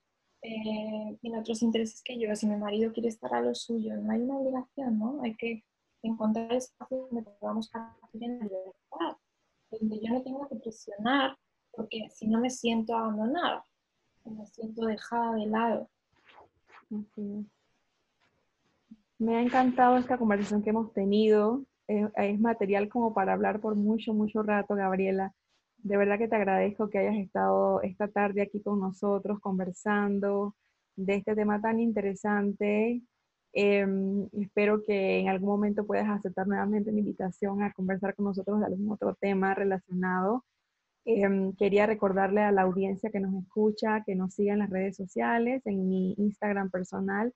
eh, tiene otros intereses que yo, si mi marido quiere estar a lo suyo, no hay una obligación, ¿no? Hay que encontrar espacios donde podamos compartir en libertad donde yo no tengo que presionar, porque si no me siento abandonada, me siento dejada de lado. Me ha encantado esta conversación que hemos tenido. Es, material como para hablar por mucho, mucho rato, Gabriela. De verdad que te agradezco que hayas estado esta tarde aquí con nosotros conversando de este tema tan interesante Em, espero que en algún momento puedas aceptar nuevamente mi invitación a conversar con nosotros de algún otro tema relacionado. Em, quería recordarle a la audiencia que nos escucha que nos siga en las redes sociales, en mi Instagram personal,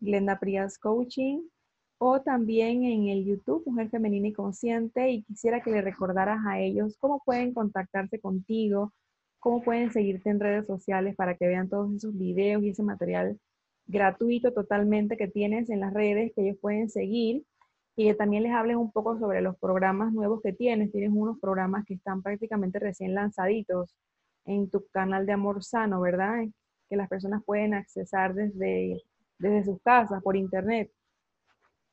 Glenda Prias Coaching, o también en el YouTube, Mujer Femenina y Consciente. Y quisiera que le recordaras a ellos cómo pueden contactarse contigo, cómo pueden seguirte en redes sociales para que vean todos esos videos y ese material gratuito totalmente que tienes en las redes que ellos pueden seguir y que también les hables un poco sobre los programas nuevos que tienes. Tienes unos programas que están prácticamente recién lanzaditos en tu canal de Amor Sano, ¿verdad? Que las personas pueden accesar desde, desde sus casas por internet.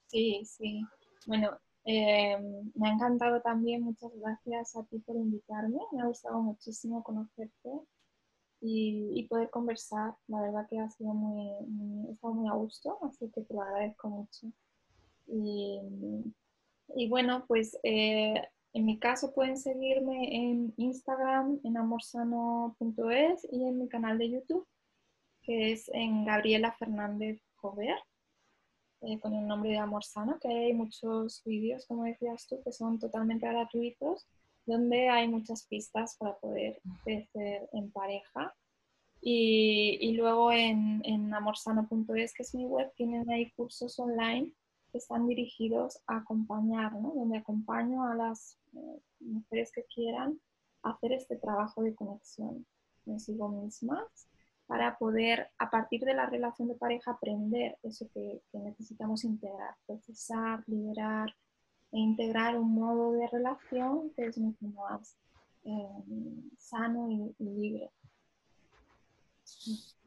Sí, sí. Bueno, Em, me ha encantado también, muchas gracias a ti por invitarme, me ha gustado muchísimo conocerte y, poder conversar. La verdad que ha sido muy, muy, estado muy a gusto, así que te lo agradezco mucho. Y, y bueno, pues eh, en mi caso pueden seguirme en Instagram, en amorsano.es y en mi canal de YouTube, que es en Gabriela Fernández Jover. Eh, con el nombre de Amor Sano, que hay muchos vídeos, como decías tú, que son totalmente gratuitos, donde hay muchas pistas para poder crecer en pareja. Y, luego en, en amorsano.es, que es mi web, tienen ahí cursos online que están dirigidos a acompañar, donde acompaño a las eh, mujeres que quieran hacer este trabajo de conexión consigo mismas para poder, a partir de la relación de pareja, aprender eso que, necesitamos integrar, procesar, liberar e integrar un modo de relación que es mucho más eh, sano y, libre.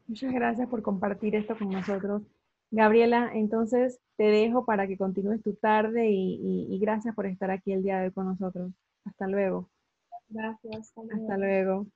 Muchas gracias por compartir esto con nosotros. Gabriela, entonces te dejo para que continúes tu tarde y, y gracias por estar aquí el día de hoy con nosotros. Hasta luego. Gracias. Hasta luego.